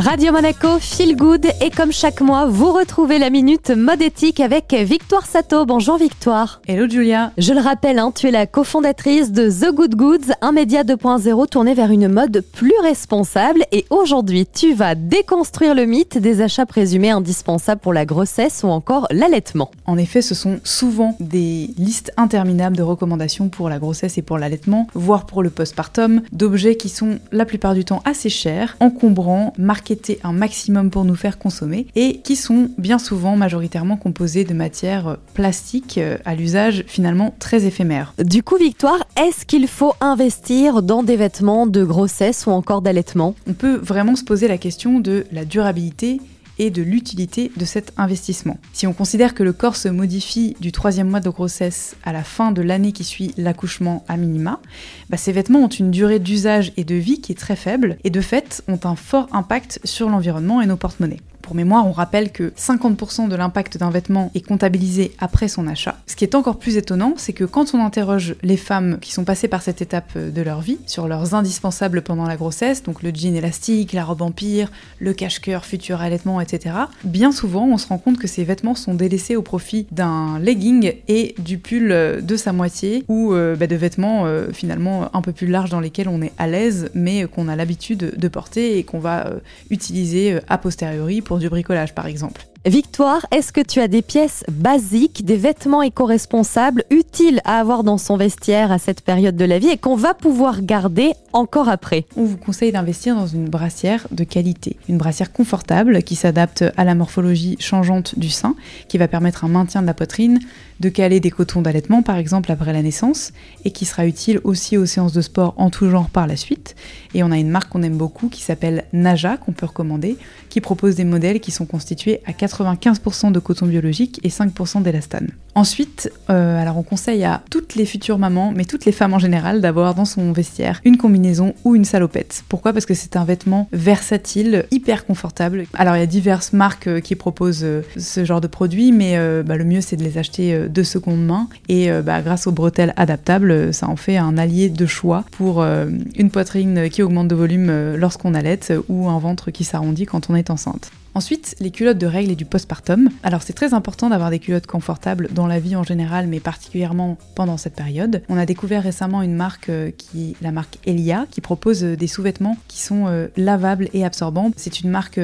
Radio Monaco, Feel Good et comme chaque mois, vous retrouvez la minute mode éthique avec Victoire Sato. Bonjour Victoire. Hello Julia. Je le rappelle, hein, tu es la cofondatrice de The Good Goods, un média 2.0 tourné vers une mode plus responsable et aujourd'hui, tu vas déconstruire le mythe des achats présumés indispensables pour la grossesse ou encore l'allaitement. En effet, ce sont souvent des listes interminables de recommandations pour la grossesse et pour l'allaitement, voire pour le postpartum, d'objets qui sont la plupart du temps assez chers, encombrants, marketés un maximum pour nous faire consommer et qui sont bien souvent majoritairement composés de matières plastiques euh, à l'usage finalement très éphémère. Du coup, Victoire, est-ce qu'il faut investir dans des vêtements de grossesse ou encore d'allaitement? On peut vraiment se poser la question de la durabilité et de l'utilité de cet investissement. Si on considère que le corps se modifie du troisième mois de grossesse à la fin de l'année qui suit l'accouchement à minima, bah ces vêtements ont une durée d'usage et de vie qui est très faible et de fait ont un fort impact sur l'environnement et nos porte-monnaies. Pour mémoire, on rappelle que 50% de l'impact d'un vêtement est comptabilisé après son achat. Ce qui est encore plus étonnant, c'est que quand on interroge les femmes qui sont passées par cette étape de leur vie, sur leurs indispensables pendant la grossesse, donc le jean élastique, la robe empire, le cache-cœur, futur allaitement, etc., bien souvent on se rend compte que ces vêtements sont délaissés au profit d'un legging et du pull de sa moitié, ou euh, bah, de vêtements euh, finalement un peu plus larges dans lesquels on est à l'aise, mais qu'on a l'habitude de porter et qu'on va euh, utiliser a posteriori pour du bricolage par exemple. Victoire, est-ce que tu as des pièces basiques, des vêtements éco-responsables utiles à avoir dans son vestiaire à cette période de la vie et qu'on va pouvoir garder encore après? On vous conseille d'investir dans une brassière de qualité, une brassière confortable qui s'adapte à la morphologie changeante du sein, qui va permettre un maintien de la poitrine, de caler des cotons d'allaitement par exemple après la naissance et qui sera utile aussi aux séances de sport en tout genre par la suite. Et on a une marque qu'on aime beaucoup qui s'appelle Naja qu'on peut recommander, qui propose des modèles qui sont constitués à 95% de coton biologique et 5% d'élastane. Ensuite, euh, alors on conseille à toutes les futures mamans, mais toutes les femmes en général, d'avoir dans son vestiaire une combinaison ou une salopette. Pourquoi? Parce que c'est un vêtement versatile, hyper confortable. Alors il y a diverses marques euh, qui proposent euh, ce genre de produits, mais bah, le mieux c'est de les acheter de seconde main. Et bah, grâce aux bretelles adaptables, ça en fait un allié de choix pour une poitrine qui augmente de volume lorsqu'on allait ou un ventre qui s'arrondit quand on est enceinte. Ensuite, les culottes de règles et du postpartum. Alors c'est très important d'avoir des culottes confortables dans la vie en général, mais particulièrement pendant cette période. On a découvert récemment une marque euh, qui, la marque Elia, qui propose euh, des sous-vêtements qui sont euh, lavables et absorbants. C'est une marque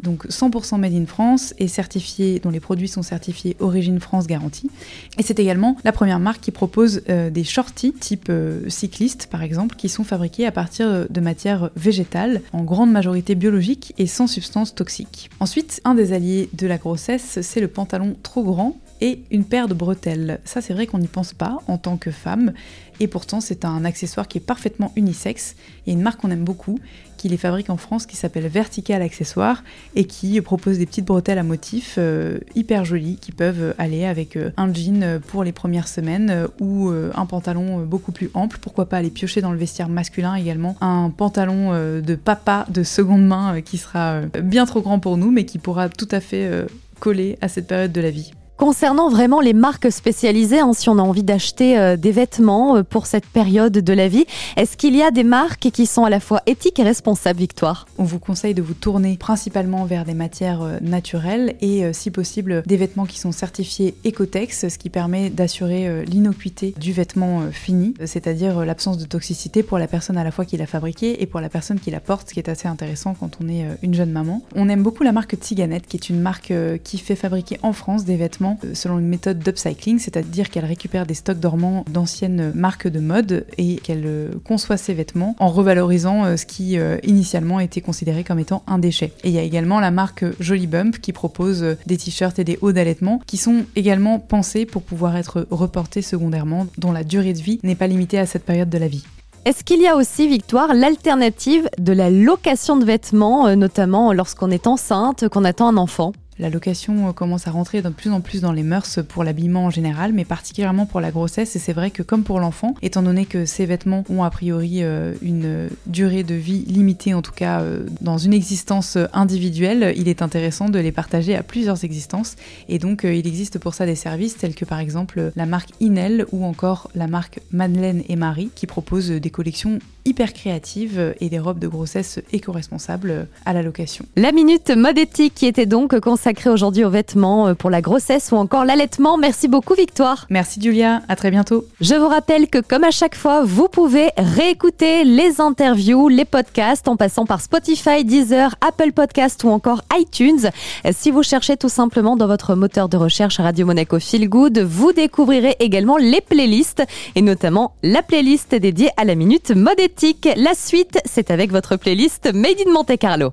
donc 100% made in France et certifiée, dont les produits sont certifiés Origine France garantie. Et c'est également la première marque qui propose des shorties type cycliste par exemple, qui sont fabriqués à partir de matières végétales, en grande majorité biologiques et sans substances toxiques. Ensuite, un des alliés de la grossesse, c'est le pantalon trop grand et une paire de bretelles. Ça, c'est vrai qu'on n'y pense pas en tant que femme, et pourtant, c'est un accessoire qui est parfaitement unisexe. Il y a une marque qu'on aime beaucoup, qui les fabrique en France, qui s'appelle Vertical Accessoires, et qui propose des petites bretelles à motifs euh, hyper jolies, qui peuvent aller avec euh, un jean pour les premières semaines, euh, ou un pantalon beaucoup plus ample. Pourquoi pas aller piocher dans le vestiaire masculin également, un pantalon de papa de seconde main qui sera bien trop grand pour nous, mais qui pourra tout à fait coller à cette période de la vie. Concernant vraiment les marques spécialisées, hein, si on a envie d'acheter euh, des vêtements euh, pour cette période de la vie, est-ce qu'il y a des marques qui sont à la fois éthiques et responsables, Victoire? On vous conseille de vous tourner principalement vers des matières euh, naturelles et, si possible, des vêtements qui sont certifiés Ecotex, ce qui permet d'assurer l'innocuité du vêtement fini, c'est-à-dire l'absence de toxicité pour la personne à la fois qui l'a fabriqué et pour la personne qui la porte, ce qui est assez intéressant quand on est une jeune maman. On aime beaucoup la marque Tiganet, qui est une marque qui fait fabriquer en France des vêtements euh, selon une méthode d'upcycling, c'est-à-dire qu'elle récupère des stocks dormants d'anciennes marques de mode et qu'elle euh, conçoit ses vêtements en revalorisant euh, ce qui initialement était considéré comme étant un déchet. Et il y a également la marque Jolly Bump qui propose des t-shirts et des hauts d'allaitement qui sont également pensés pour pouvoir être reportés secondairement, dont la durée de vie n'est pas limitée à cette période de la vie. Est-ce qu'il y a aussi, Victoire, l'alternative de la location de vêtements, notamment lorsqu'on est enceinte, qu'on attend un enfant? La location euh, commence à rentrer de plus en plus dans les mœurs pour l'habillement en général, mais particulièrement pour la grossesse. Et c'est vrai que comme pour l'enfant, étant donné que ces vêtements ont a priori euh, une durée de vie limitée, en tout cas euh, dans une existence individuelle, il est intéressant de les partager à plusieurs existences. Et donc il existe pour ça des services tels que par exemple la marque Inel ou encore la marque Madeleine et Marie qui proposent des collections hyper créatives et des robes de grossesse éco-responsables à la location. La minute mode éthique qui était donc consacrée aujourd'hui aux vêtements euh, pour la grossesse ou encore l'allaitement. Merci beaucoup Victoire. Merci Julia, à très bientôt. Je vous rappelle que comme à chaque fois, vous pouvez réécouter les interviews, les podcasts en passant par Spotify, Deezer, Apple Podcast ou encore iTunes. Si vous cherchez tout simplement dans votre moteur de recherche Radio Monaco Feel Good, vous découvrirez également les playlists et notamment la playlist dédiée à la minute mode éthique. La suite, c'est avec votre playlist Made in Monte Carlo.